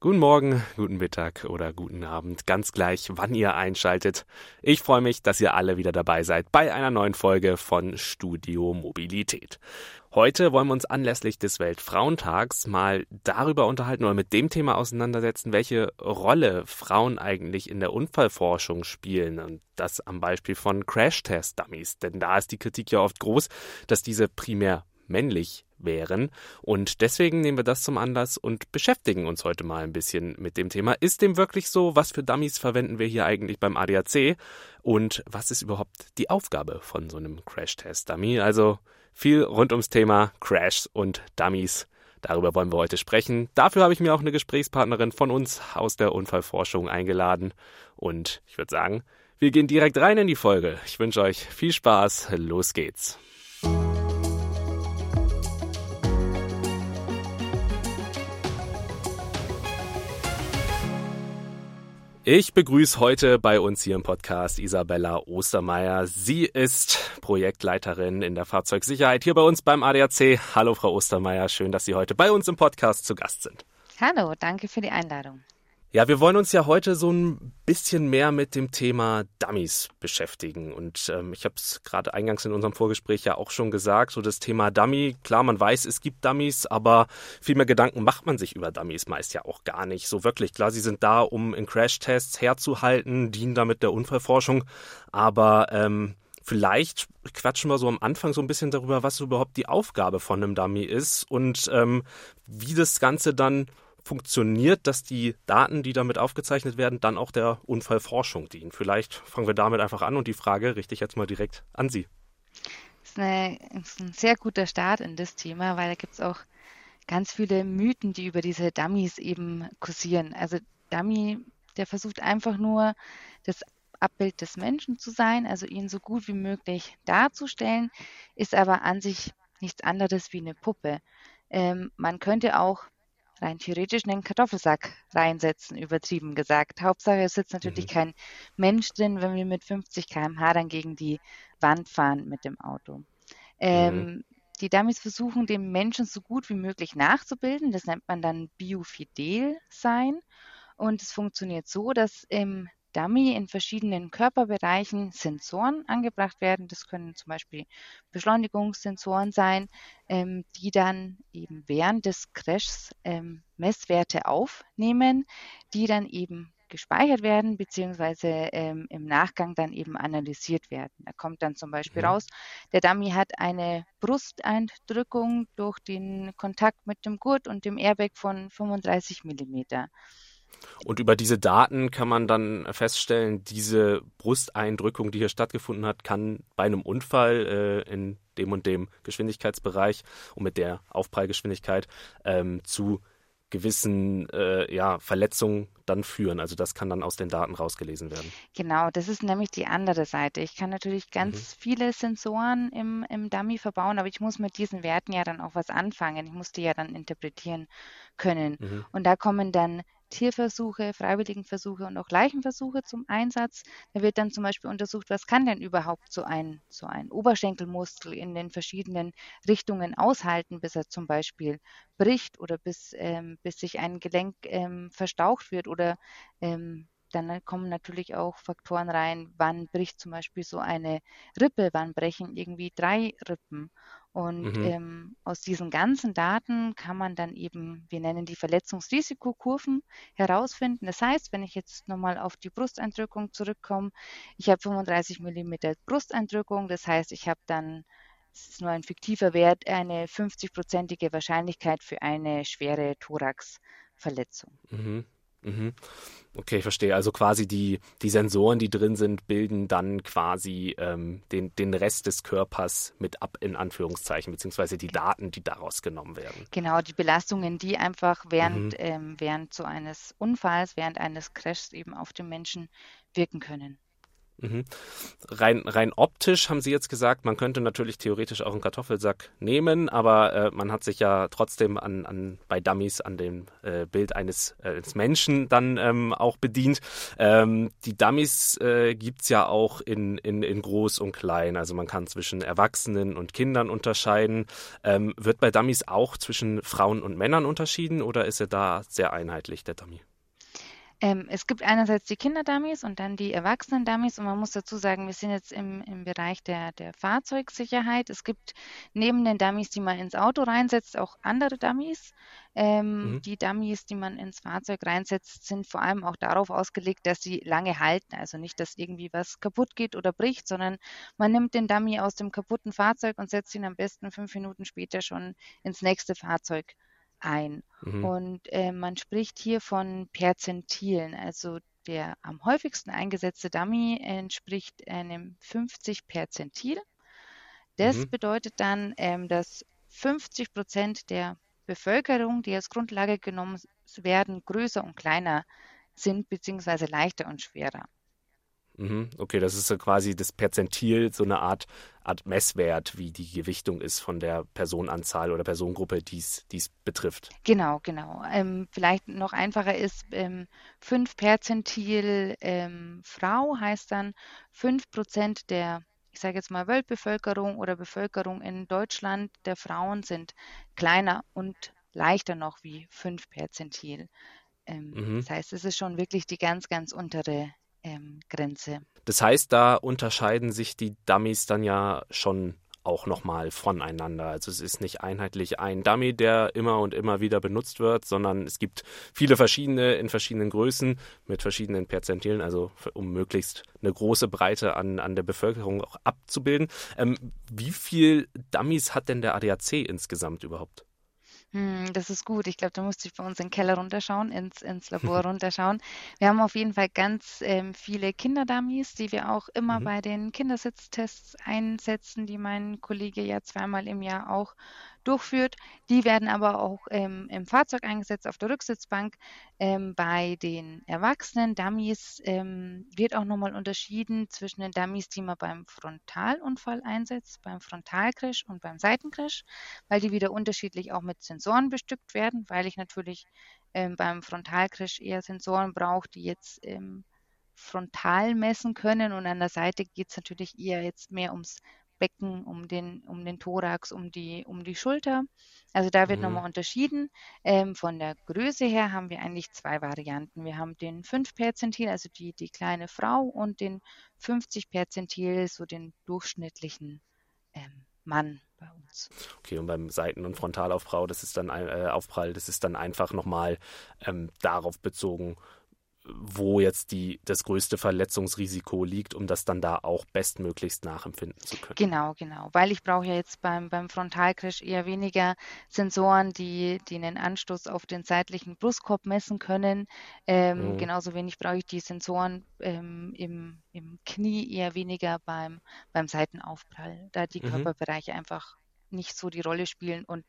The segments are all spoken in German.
Guten Morgen, guten Mittag oder guten Abend, ganz gleich, wann ihr einschaltet. Ich freue mich, dass ihr alle wieder dabei seid bei einer neuen Folge von Studio Mobilität. Heute wollen wir uns anlässlich des Weltfrauentags mal darüber unterhalten oder mit dem Thema auseinandersetzen, welche Rolle Frauen eigentlich in der Unfallforschung spielen und das am Beispiel von Crash-Test-Dummies. Denn da ist die Kritik ja oft groß, dass diese primär männlich wären. Und deswegen nehmen wir das zum Anlass und beschäftigen uns heute mal ein bisschen mit dem Thema. Ist dem wirklich so? Was für Dummies verwenden wir hier eigentlich beim ADAC? Und was ist überhaupt die Aufgabe von so einem Crash-Test-Dummy? Also viel rund ums Thema Crashs und Dummies. Darüber wollen wir heute sprechen. Dafür habe ich mir auch eine Gesprächspartnerin von uns aus der Unfallforschung eingeladen. Und ich würde sagen, wir gehen direkt rein in die Folge. Ich wünsche euch viel Spaß. Los geht's. Ich begrüße heute bei uns hier im Podcast Isabella Ostermeier. Sie ist Projektleiterin in der Fahrzeugsicherheit hier bei uns beim ADAC. Hallo, Frau Ostermeier. Schön, dass Sie heute bei uns im Podcast zu Gast sind. Hallo, danke für die Einladung. Ja, wir wollen uns ja heute so ein bisschen mehr mit dem Thema Dummies beschäftigen. Und ähm, ich habe es gerade eingangs in unserem Vorgespräch ja auch schon gesagt, so das Thema Dummy, klar, man weiß, es gibt Dummies, aber viel mehr Gedanken macht man sich über Dummies meist ja auch gar nicht. So wirklich, klar, sie sind da, um in Crashtests herzuhalten, dienen damit der Unfallforschung, aber ähm, Vielleicht quatschen wir so am Anfang so ein bisschen darüber, was überhaupt die Aufgabe von einem Dummy ist und ähm, wie das Ganze dann funktioniert, dass die Daten, die damit aufgezeichnet werden, dann auch der Unfallforschung dienen. Vielleicht fangen wir damit einfach an und die Frage richte ich jetzt mal direkt an Sie. Das ist, eine, ist ein sehr guter Start in das Thema, weil da gibt es auch ganz viele Mythen, die über diese Dummies eben kursieren. Also Dummy, der versucht einfach nur das Abbild des Menschen zu sein, also ihn so gut wie möglich darzustellen, ist aber an sich nichts anderes wie eine Puppe. Ähm, man könnte auch rein theoretisch einen Kartoffelsack reinsetzen, übertrieben gesagt. Hauptsache, es sitzt natürlich mhm. kein Mensch drin, wenn wir mit 50 km/h dann gegen die Wand fahren mit dem Auto. Ähm, mhm. Die Dummies versuchen, dem Menschen so gut wie möglich nachzubilden. Das nennt man dann biofidel sein. Und es funktioniert so, dass im Dummy in verschiedenen Körperbereichen Sensoren angebracht werden. Das können zum Beispiel Beschleunigungssensoren sein, ähm, die dann eben während des Crashs ähm, Messwerte aufnehmen, die dann eben gespeichert werden, beziehungsweise ähm, im Nachgang dann eben analysiert werden. Da kommt dann zum Beispiel mhm. raus, der Dummy hat eine Brusteindrückung durch den Kontakt mit dem Gurt und dem Airbag von 35 Millimeter. Und über diese Daten kann man dann feststellen, diese Brusteindrückung, die hier stattgefunden hat, kann bei einem Unfall äh, in dem und dem Geschwindigkeitsbereich und mit der Aufprallgeschwindigkeit ähm, zu gewissen äh, ja, Verletzungen dann führen. Also das kann dann aus den Daten rausgelesen werden. Genau, das ist nämlich die andere Seite. Ich kann natürlich ganz mhm. viele Sensoren im, im Dummy verbauen, aber ich muss mit diesen Werten ja dann auch was anfangen. Ich muss die ja dann interpretieren können. Mhm. Und da kommen dann Tierversuche, Freiwilligenversuche und auch Leichenversuche zum Einsatz. Da wird dann zum Beispiel untersucht, was kann denn überhaupt so ein, so ein Oberschenkelmuskel in den verschiedenen Richtungen aushalten, bis er zum Beispiel bricht oder bis, ähm, bis sich ein Gelenk ähm, verstaucht wird oder ähm, dann kommen natürlich auch Faktoren rein, wann bricht zum Beispiel so eine Rippe, wann brechen irgendwie drei Rippen. Und mhm. ähm, aus diesen ganzen Daten kann man dann eben, wir nennen die Verletzungsrisikokurven, herausfinden. Das heißt, wenn ich jetzt nochmal auf die Brusteindrückung zurückkomme, ich habe 35 mm Brusteindrückung, das heißt, ich habe dann, das ist nur ein fiktiver Wert, eine 50-prozentige Wahrscheinlichkeit für eine schwere Thoraxverletzung. Mhm. Mhm. Okay, verstehe. Also quasi die, die Sensoren, die drin sind, bilden dann quasi ähm, den, den Rest des Körpers mit ab, in Anführungszeichen, beziehungsweise die Daten, die daraus genommen werden. Genau, die Belastungen, die einfach während, mhm. ähm, während so eines Unfalls, während eines Crashs eben auf den Menschen wirken können. Mhm. Rein, rein optisch haben Sie jetzt gesagt, man könnte natürlich theoretisch auch einen Kartoffelsack nehmen, aber äh, man hat sich ja trotzdem an, an bei Dummies an dem äh, Bild eines, äh, eines Menschen dann ähm, auch bedient. Ähm, die Dummies äh, gibt's ja auch in, in, in groß und klein, also man kann zwischen Erwachsenen und Kindern unterscheiden. Ähm, wird bei Dummies auch zwischen Frauen und Männern unterschieden oder ist er da sehr einheitlich, der Dummy? Ähm, es gibt einerseits die Kinderdummies und dann die Erwachsenen-Dummies und man muss dazu sagen, wir sind jetzt im, im Bereich der, der Fahrzeugsicherheit. Es gibt neben den Dummies, die man ins Auto reinsetzt, auch andere Dummies. Ähm, mhm. Die Dummies, die man ins Fahrzeug reinsetzt, sind vor allem auch darauf ausgelegt, dass sie lange halten. Also nicht, dass irgendwie was kaputt geht oder bricht, sondern man nimmt den Dummy aus dem kaputten Fahrzeug und setzt ihn am besten fünf Minuten später schon ins nächste Fahrzeug ein. Mhm. Und äh, man spricht hier von Perzentilen, also der am häufigsten eingesetzte Dummy entspricht einem 50 Perzentil. Das mhm. bedeutet dann, ähm, dass 50 Prozent der Bevölkerung, die als Grundlage genommen werden, größer und kleiner sind, beziehungsweise leichter und schwerer. Mhm, okay, das ist so quasi das Perzentil, so eine Art, Art Messwert, wie die Gewichtung ist von der Personenanzahl oder Personengruppe, die es betrifft. Genau, genau. Ähm, vielleicht noch einfacher ist, ähm, 5 Perzentil ähm, Frau heißt dann 5 Prozent der, ich sage jetzt mal, Weltbevölkerung oder Bevölkerung in Deutschland der Frauen sind kleiner und leichter noch wie 5 Perzentil. Ähm, mhm. Das heißt, es ist schon wirklich die ganz, ganz untere ähm, Grenze. Das heißt, da unterscheiden sich die Dummies dann ja schon auch nochmal voneinander. Also es ist nicht einheitlich ein Dummy, der immer und immer wieder benutzt wird, sondern es gibt viele verschiedene in verschiedenen Größen mit verschiedenen Perzentilen, also um möglichst eine große Breite an, an der Bevölkerung auch abzubilden. Ähm, wie viel Dummies hat denn der ADAC insgesamt überhaupt? Hm, das ist gut. Ich glaube, da musste ich bei uns in den Keller runterschauen, ins, ins Labor runterschauen. Wir haben auf jeden Fall ganz ähm, viele Kinderdummies, die wir auch immer mhm. bei den Kindersitztests einsetzen, die mein Kollege ja zweimal im Jahr auch durchführt. Die werden aber auch ähm, im Fahrzeug eingesetzt, auf der Rücksitzbank. Ähm, bei den erwachsenen Dummies ähm, wird auch nochmal unterschieden zwischen den Dummies, die man beim Frontalunfall einsetzt, beim Frontalcrash und beim Seitencrash, weil die wieder unterschiedlich auch mit Sensoren bestückt werden, weil ich natürlich ähm, beim Frontalcrash eher Sensoren brauche, die jetzt ähm, frontal messen können und an der Seite geht es natürlich eher jetzt mehr ums Becken, um den, um den Thorax, um die, um die Schulter. Also da wird mhm. nochmal unterschieden. Ähm, von der Größe her haben wir eigentlich zwei Varianten. Wir haben den 5 Perzentil, also die, die kleine Frau, und den 50 Perzentil, so den durchschnittlichen ähm, Mann bei uns. Okay, und beim Seiten- und Frontalaufprall, das ist dann äh, Aufprall, das ist dann einfach nochmal ähm, darauf bezogen, wo jetzt die, das größte Verletzungsrisiko liegt, um das dann da auch bestmöglichst nachempfinden zu können. Genau, genau. Weil ich brauche ja jetzt beim, beim Frontalcrash eher weniger Sensoren, die, die einen Anstoß auf den seitlichen Brustkorb messen können. Ähm, mhm. Genauso wenig brauche ich die Sensoren ähm, im, im Knie eher weniger beim, beim Seitenaufprall, da die mhm. Körperbereiche einfach nicht so die Rolle spielen und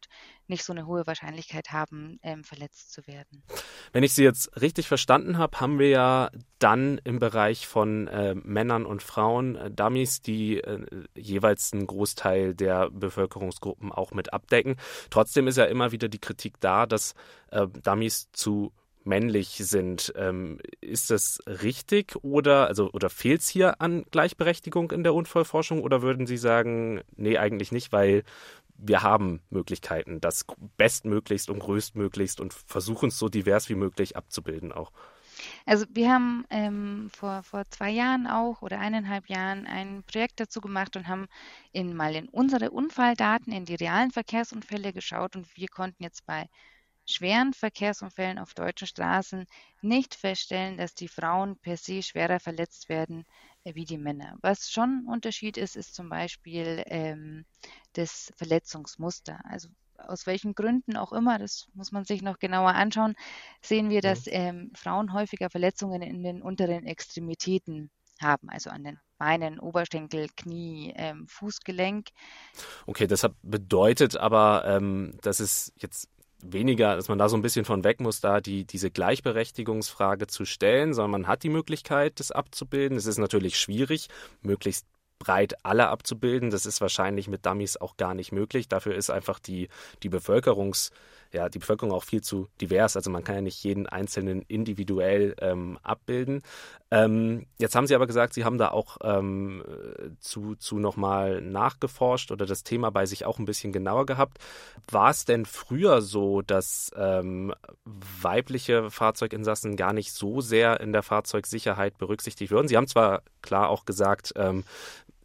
nicht so eine hohe Wahrscheinlichkeit haben, ähm, verletzt zu werden. Wenn ich Sie jetzt richtig verstanden habe, haben wir ja dann im Bereich von äh, Männern und Frauen äh, Dummies, die äh, jeweils einen Großteil der Bevölkerungsgruppen auch mit abdecken. Trotzdem ist ja immer wieder die Kritik da, dass äh, Dummies zu männlich sind. Ähm, ist das richtig oder also oder fehlt es hier an Gleichberechtigung in der Unfallforschung oder würden Sie sagen, nee, eigentlich nicht, weil wir haben Möglichkeiten, das bestmöglichst und größtmöglichst und versuchen es so divers wie möglich abzubilden auch. Also wir haben ähm, vor, vor zwei Jahren auch oder eineinhalb Jahren ein Projekt dazu gemacht und haben in, mal in unsere Unfalldaten, in die realen Verkehrsunfälle geschaut und wir konnten jetzt bei schweren Verkehrsunfällen auf deutschen Straßen nicht feststellen, dass die Frauen per se schwerer verletzt werden äh, wie die Männer. Was schon ein Unterschied ist, ist zum Beispiel ähm, das Verletzungsmuster. Also aus welchen Gründen auch immer, das muss man sich noch genauer anschauen, sehen wir, dass ähm, Frauen häufiger Verletzungen in den unteren Extremitäten haben, also an den Beinen, Oberschenkel, Knie, ähm, Fußgelenk. Okay, das bedeutet aber, ähm, dass es jetzt weniger, dass man da so ein bisschen von weg muss, da die, diese Gleichberechtigungsfrage zu stellen, sondern man hat die Möglichkeit, das abzubilden. Es ist natürlich schwierig, möglichst breit alle abzubilden. Das ist wahrscheinlich mit Dummies auch gar nicht möglich. Dafür ist einfach die, die Bevölkerungs- ja, die Bevölkerung auch viel zu divers. Also man kann ja nicht jeden Einzelnen individuell ähm, abbilden. Ähm, jetzt haben Sie aber gesagt, Sie haben da auch ähm, zu, zu nochmal nachgeforscht oder das Thema bei sich auch ein bisschen genauer gehabt. War es denn früher so, dass ähm, weibliche Fahrzeuginsassen gar nicht so sehr in der Fahrzeugsicherheit berücksichtigt würden? Sie haben zwar klar auch gesagt, ähm,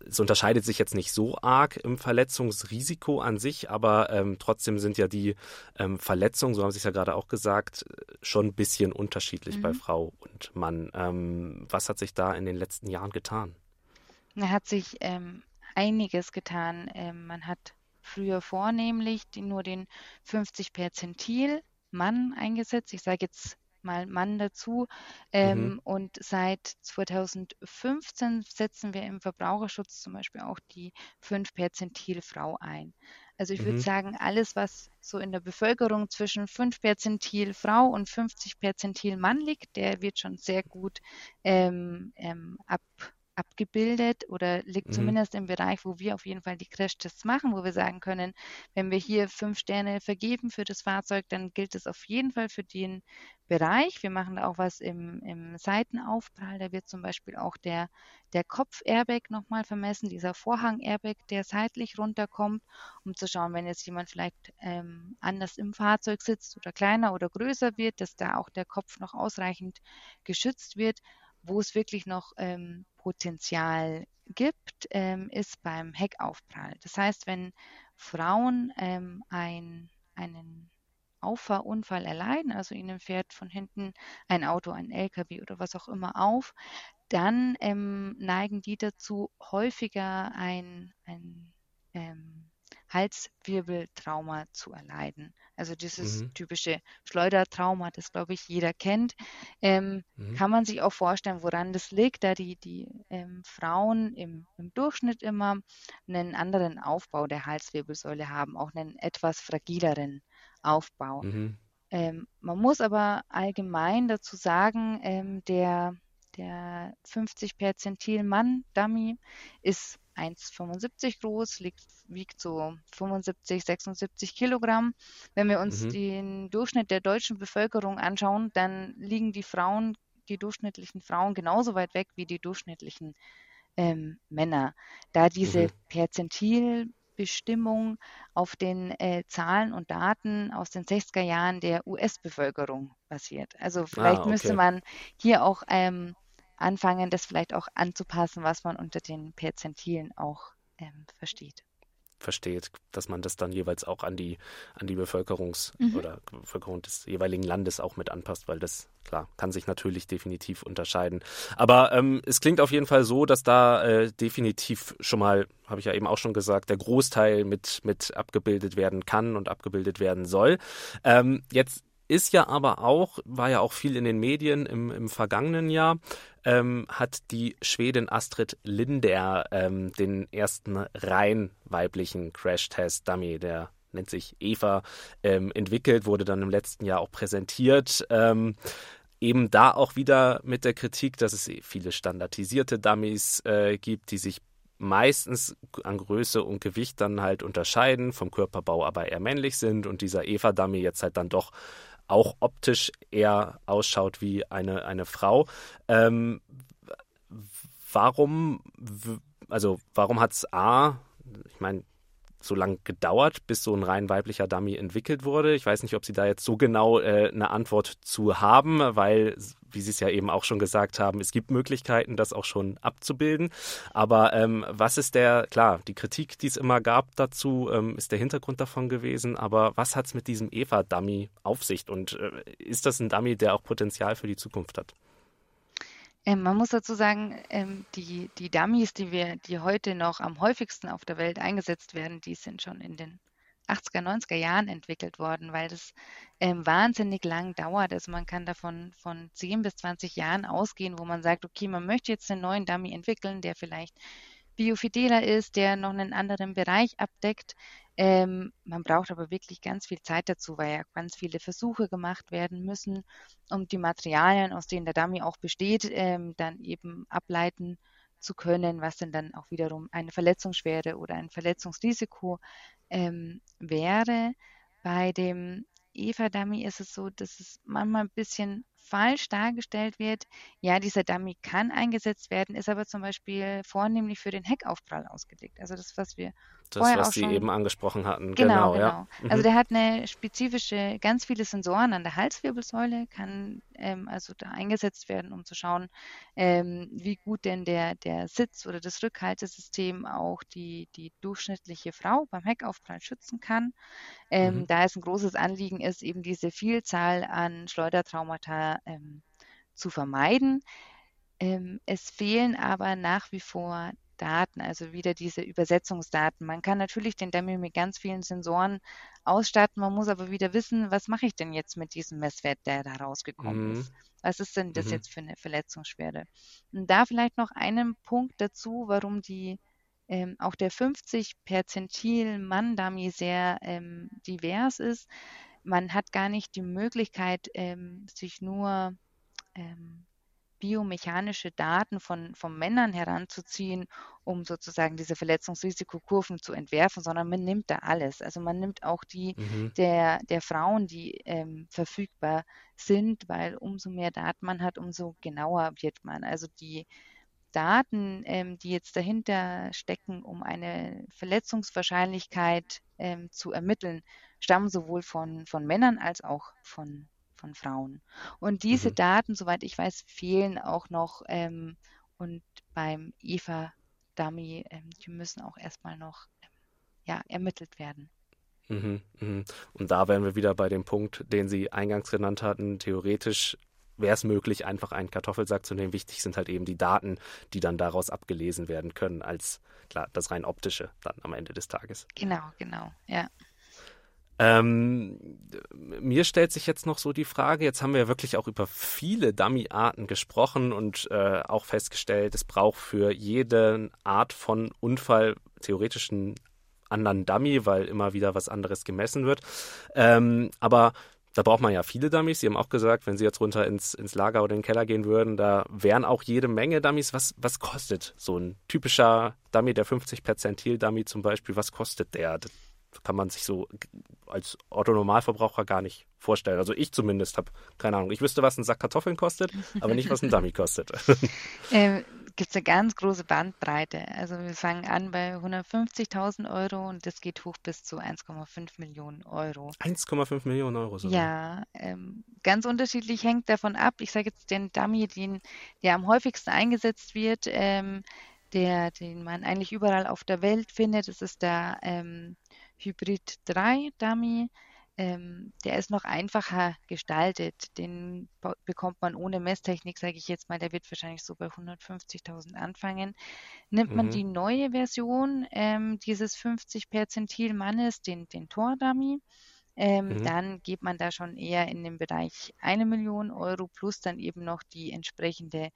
es unterscheidet sich jetzt nicht so arg im Verletzungsrisiko an sich, aber ähm, trotzdem sind ja die ähm, Verletzungen, so haben Sie es ja gerade auch gesagt, schon ein bisschen unterschiedlich mhm. bei Frau und Mann. Ähm, was hat sich da in den letzten Jahren getan? Da hat sich ähm, einiges getan. Ähm, man hat früher vornehmlich die, nur den 50 Perzentil Mann eingesetzt. Ich sage jetzt mal Mann dazu. Ähm, mhm. Und seit 2015 setzen wir im Verbraucherschutz zum Beispiel auch die 5 Perzentil Frau ein. Also ich mhm. würde sagen, alles, was so in der Bevölkerung zwischen 5 Perzentil Frau und 50 Perzentil Mann liegt, der wird schon sehr gut ähm, ähm, ab, abgebildet oder liegt mhm. zumindest im Bereich, wo wir auf jeden Fall die Crashtests machen, wo wir sagen können, wenn wir hier fünf Sterne vergeben für das Fahrzeug, dann gilt es auf jeden Fall für den Bereich. Wir machen da auch was im, im Seitenaufprall. Da wird zum Beispiel auch der, der Kopf-Airbag nochmal vermessen, dieser Vorhang-Airbag, der seitlich runterkommt, um zu schauen, wenn jetzt jemand vielleicht ähm, anders im Fahrzeug sitzt oder kleiner oder größer wird, dass da auch der Kopf noch ausreichend geschützt wird. Wo es wirklich noch ähm, Potenzial gibt, ähm, ist beim Heckaufprall. Das heißt, wenn Frauen ähm, ein, einen Auffahrunfall erleiden, also ihnen fährt von hinten ein Auto, ein LKW oder was auch immer auf, dann ähm, neigen die dazu, häufiger ein, ein ähm, Halswirbeltrauma zu erleiden. Also dieses mhm. typische Schleudertrauma, das glaube ich jeder kennt, ähm, mhm. kann man sich auch vorstellen, woran das liegt, da die, die ähm, Frauen im, im, Durchschnitt immer einen anderen Aufbau der Halswirbelsäule haben, auch einen etwas fragileren Aufbau. Mhm. Ähm, man muss aber allgemein dazu sagen, ähm, der, der 50 Perzentil Mann Dummy ist 1,75 groß, liegt, wiegt so 75, 76 Kilogramm. Wenn wir uns mhm. den Durchschnitt der deutschen Bevölkerung anschauen, dann liegen die Frauen, die durchschnittlichen Frauen genauso weit weg wie die durchschnittlichen ähm, Männer. Da diese mhm. Perzentilbestimmung auf den äh, Zahlen und Daten aus den 60er Jahren der US-Bevölkerung basiert. Also vielleicht ah, okay. müsste man hier auch ähm, anfangen, das vielleicht auch anzupassen, was man unter den Perzentilen auch ähm, versteht. Versteht, dass man das dann jeweils auch an die, an die Bevölkerungs- mhm. oder Bevölkerung des jeweiligen Landes auch mit anpasst, weil das, klar, kann sich natürlich definitiv unterscheiden. Aber ähm, es klingt auf jeden Fall so, dass da äh, definitiv schon mal, habe ich ja eben auch schon gesagt, der Großteil mit, mit abgebildet werden kann und abgebildet werden soll. Ähm, jetzt ist ja aber auch, war ja auch viel in den Medien im, im vergangenen Jahr, ähm, hat die Schwedin Astrid Linder ähm, den ersten rein weiblichen Crash-Test-Dummy, der nennt sich Eva, ähm, entwickelt, wurde dann im letzten Jahr auch präsentiert. Ähm, eben da auch wieder mit der Kritik, dass es viele standardisierte Dummies äh, gibt, die sich meistens an Größe und Gewicht dann halt unterscheiden, vom Körperbau aber eher männlich sind und dieser Eva-Dummy jetzt halt dann doch auch optisch eher ausschaut wie eine, eine Frau. Ähm, warum, also warum hat es A, ich meine, so lange gedauert, bis so ein rein weiblicher Dummy entwickelt wurde. Ich weiß nicht, ob Sie da jetzt so genau äh, eine Antwort zu haben, weil, wie Sie es ja eben auch schon gesagt haben, es gibt Möglichkeiten, das auch schon abzubilden. Aber ähm, was ist der, klar, die Kritik, die es immer gab dazu, ähm, ist der Hintergrund davon gewesen. Aber was hat es mit diesem Eva-Dummy auf sich? Und äh, ist das ein Dummy, der auch Potenzial für die Zukunft hat? Ähm, man muss dazu sagen, ähm, die, die Dummies, die wir, die heute noch am häufigsten auf der Welt eingesetzt werden, die sind schon in den 80er, 90er Jahren entwickelt worden, weil das ähm, wahnsinnig lang dauert. Also man kann davon von 10 bis 20 Jahren ausgehen, wo man sagt, okay, man möchte jetzt einen neuen Dummy entwickeln, der vielleicht biofideler ist, der noch einen anderen Bereich abdeckt. Ähm, man braucht aber wirklich ganz viel Zeit dazu, weil ja ganz viele Versuche gemacht werden müssen, um die Materialien, aus denen der Dummy auch besteht, ähm, dann eben ableiten zu können, was denn dann auch wiederum eine Verletzungsschwere oder ein Verletzungsrisiko ähm, wäre. Bei dem Eva-Dummy ist es so, dass es manchmal ein bisschen falsch dargestellt wird. Ja, dieser Dummy kann eingesetzt werden, ist aber zum Beispiel vornehmlich für den Heckaufprall ausgelegt. Also das, was wir das, vorher was auch Sie schon eben angesprochen hatten. Genau, Genau, genau. ja. Mhm. Also der hat eine spezifische, ganz viele Sensoren an der Halswirbelsäule, kann ähm, also da eingesetzt werden, um zu schauen, ähm, wie gut denn der, der Sitz oder das Rückhaltesystem auch die, die durchschnittliche Frau beim Heckaufprall schützen kann. Ähm, Mhm. Da es ein großes Anliegen ist, eben diese Vielzahl an Schleudertraumata ähm, zu vermeiden. Ähm, es fehlen aber nach wie vor Daten, also wieder diese Übersetzungsdaten. Man kann natürlich den Dummy mit ganz vielen Sensoren ausstatten, man muss aber wieder wissen, was mache ich denn jetzt mit diesem Messwert, der da rausgekommen Mhm. ist? Was ist denn das Mhm. jetzt für eine Verletzungsschwere? Und da vielleicht noch einen Punkt dazu, warum die ähm, auch der 50 Perzentil Mann-Dummy sehr ähm, divers ist. Man hat gar nicht die Möglichkeit, ähm, sich nur ähm, biomechanische Daten von, von Männern heranzuziehen, um sozusagen diese Verletzungsrisikokurven zu entwerfen, sondern man nimmt da alles. Also man nimmt auch die Mhm. der, der Frauen, die ähm, verfügbar sind, weil umso mehr Daten man hat, umso genauer wird man. Also die Daten, ähm, die jetzt dahinter stecken, um eine Verletzungswahrscheinlichkeit ähm, zu ermitteln, stammen sowohl von, von Männern als auch von, von Frauen. Und diese Mhm. Daten, soweit ich weiß, fehlen auch noch ähm, und beim EVA-Dummy, ähm, die müssen auch erstmal noch ähm, ja, ermittelt werden. Mhm, mhm. Und da wären wir wieder bei dem Punkt, den Sie eingangs genannt hatten. Theoretisch wäre es möglich, einfach einen Kartoffelsack zu nehmen. Wichtig sind halt eben die Daten, die dann daraus abgelesen werden können, als klar das rein optische dann am Ende des Tages. Genau, genau, ja. Ähm, mir stellt sich jetzt noch so die Frage, jetzt haben wir ja wirklich auch über viele Dummy-Arten gesprochen und äh, auch festgestellt, es braucht für jede Art von Unfall theoretisch einen anderen Dummy, weil immer wieder was anderes gemessen wird. Ähm, aber da braucht man ja viele Dummies. Sie haben auch gesagt, wenn Sie jetzt runter ins, ins Lager oder in den Keller gehen würden, da wären auch jede Menge Dummies. Was, was kostet so ein typischer Dummy, der 50 Perzentil Dummy zum Beispiel, was kostet der? Das kann man sich so als Otto-Normalverbraucher gar nicht vorstellen. Also ich zumindest habe keine Ahnung. Ich wüsste, was ein Sack Kartoffeln kostet, aber nicht, was ein Dummy kostet. Ähm, Gibt es eine ganz große Bandbreite. Also wir fangen an bei 150.000 Euro und das geht hoch bis zu 1,5 Millionen Euro. 1,5 Millionen Euro sogar. Ja, ähm, ganz unterschiedlich hängt davon ab. Ich sage jetzt den Dummy, den, der am häufigsten eingesetzt wird, ähm, der, den man eigentlich überall auf der Welt findet. Das ist der ähm, Hybrid 3 Dummy. Ähm, der ist noch einfacher gestaltet. Den be- bekommt man ohne Messtechnik, sage ich jetzt mal. Der wird wahrscheinlich so bei 150.000 anfangen. Nimmt man Mhm. die neue Version ähm, dieses 50 Perzentil Mannes, den, den Tor Dummy, ähm, Mhm. dann geht man da schon eher in den Bereich eine Million Euro plus dann eben noch die entsprechende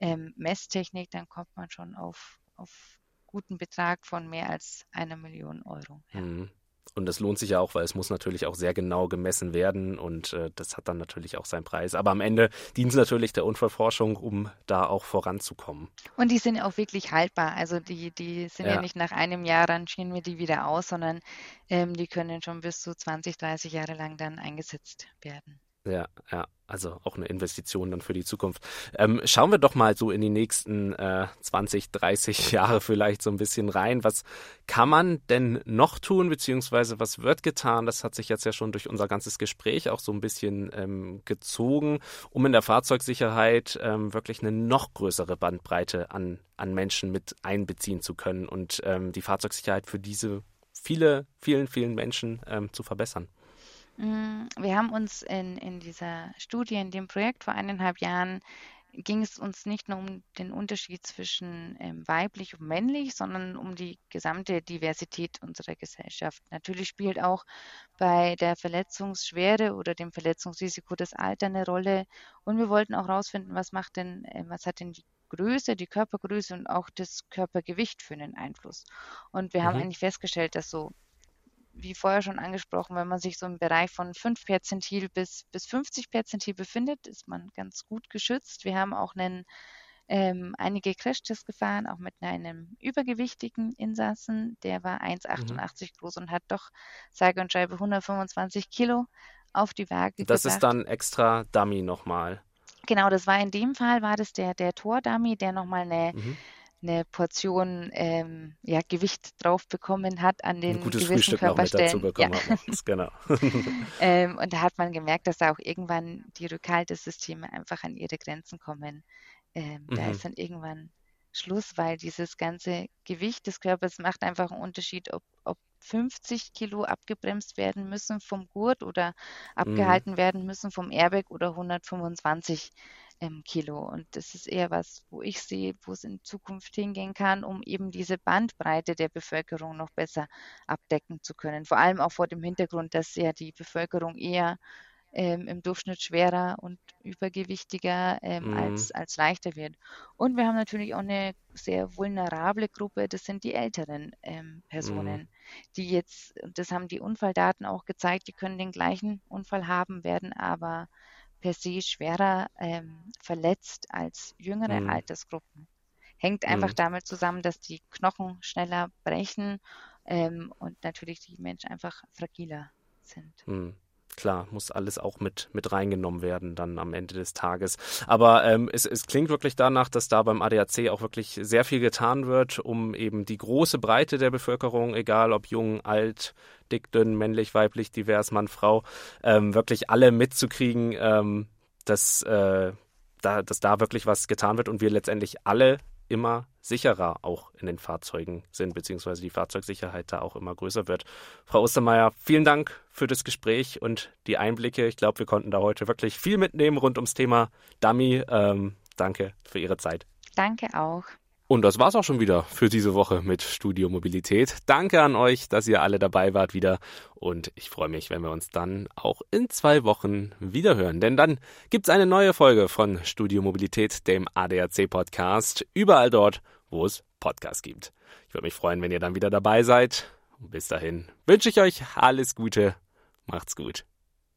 ähm, Messtechnik. Dann kommt man schon auf, auf guten Betrag von mehr als einer Million Euro. Ja. Mhm. Und das lohnt sich ja auch, weil es muss natürlich auch sehr genau gemessen werden und äh, das hat dann natürlich auch seinen Preis. Aber am Ende dient es natürlich der Unfallforschung, um da auch voranzukommen. Und die sind auch wirklich haltbar. Also die, die sind ja Ja. nicht nach einem Jahr, rangieren wir die wieder aus, sondern ähm, die können schon bis zu 20, 30 Jahre lang dann eingesetzt werden. Ja, ja, also auch eine Investition dann für die Zukunft. Ähm, schauen wir doch mal so in die nächsten äh, 20, 30 Jahre vielleicht so ein bisschen rein. Was kann man denn noch tun, beziehungsweise was wird getan? Das hat sich jetzt ja schon durch unser ganzes Gespräch auch so ein bisschen ähm, gezogen, um in der Fahrzeugsicherheit ähm, wirklich eine noch größere Bandbreite an, an Menschen mit einbeziehen zu können und ähm, die Fahrzeugsicherheit für diese viele, vielen, vielen Menschen ähm, zu verbessern. Mm, Wir haben uns in, in dieser Studie, in dem Projekt vor eineinhalb Jahren, ging es uns nicht nur um den Unterschied zwischen ähm, weiblich und männlich, sondern um die gesamte Diversität unserer Gesellschaft. Natürlich spielt auch bei der Verletzungsschwere oder dem Verletzungsrisiko das Alter eine Rolle. Und wir wollten auch herausfinden, was macht denn, äh, was hat denn die Größe, die Körpergröße und auch das Körpergewicht für einen Einfluss. Und wir haben Mhm. eigentlich festgestellt, dass so wie vorher schon angesprochen, wenn man sich so im Bereich von 5 Perzentil bis, bis 50 Perzentil befindet, ist man ganz gut geschützt. Wir haben auch einen, ähm, einige Crashtests gefahren, auch mit einem übergewichtigen Insassen. Der war 1,88 mhm. groß und hat doch sage und schreibe 125 Kilo auf die Waage Das gebracht. ist dann extra Dummy nochmal. Genau, das war in dem Fall, war das der, der Tor-Dummy, der nochmal eine, mhm. Eine Portion ähm, ja, Gewicht drauf bekommen hat an den Ein gutes gewissen Frühstück Körperstellen. Noch mit dazu bekommen ja. hat. genau. ähm, und da hat man gemerkt, dass da auch irgendwann die Rückhaltesysteme einfach an ihre Grenzen kommen. Ähm, mhm. Da ist dann irgendwann Schluss, weil dieses ganze Gewicht des Körpers macht einfach einen Unterschied, ob, ob 50 Kilo abgebremst werden müssen vom Gurt oder mhm. abgehalten mhm. werden müssen vom Airbag oder 125 ähm, Kilo. Und das ist eher was, wo ich sehe, wo es in Zukunft hingehen kann, um eben diese Bandbreite der Bevölkerung noch besser abdecken zu können. Vor allem auch vor dem Hintergrund, dass ja die Bevölkerung eher ähm, im Durchschnitt schwerer und übergewichtiger ähm, mhm. als, als leichter wird. Und wir haben natürlich auch eine sehr vulnerable Gruppe, das sind die älteren ähm, Personen, mhm. die jetzt, das haben die Unfalldaten auch gezeigt, die können den gleichen Unfall haben, werden aber per se schwerer ähm, verletzt als jüngere mhm. Altersgruppen. Hängt einfach mhm. damit zusammen, dass die Knochen schneller brechen ähm, und natürlich die Menschen einfach fragiler sind. Klar, muss alles auch mit, mit reingenommen werden dann am Ende des Tages. Aber ähm, es, es klingt wirklich danach, dass da beim ADAC auch wirklich sehr viel getan wird, um eben die große Breite der Bevölkerung, egal ob jung, alt, dick, dünn, männlich, weiblich, divers, Mann, Frau, ähm, wirklich alle mitzukriegen, ähm, dass, äh, da, dass da wirklich was getan wird und wir letztendlich alle immer sicherer auch in den Fahrzeugen sind, beziehungsweise die Fahrzeugsicherheit da auch immer größer wird. Frau Ostermeier, vielen Dank für das Gespräch und die Einblicke. Ich glaube, wir konnten da heute wirklich viel mitnehmen rund ums Thema Dummy. Ähm, danke für Ihre Zeit. Danke auch. Und das war's auch schon wieder für diese Woche mit Studio Mobilität. Danke an euch, dass ihr alle dabei wart wieder. Und ich freue mich, wenn wir uns dann auch in zwei Wochen wieder hören. Denn dann gibt's eine neue Folge von Studio Mobilität, dem ADAC Podcast. Überall dort, wo es Podcasts gibt. Ich würde mich freuen, wenn ihr dann wieder dabei seid. Und bis dahin wünsche ich euch alles Gute. Macht's gut.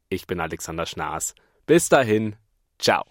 Ich bin Alexander Schnaas. Bis dahin. Ciao.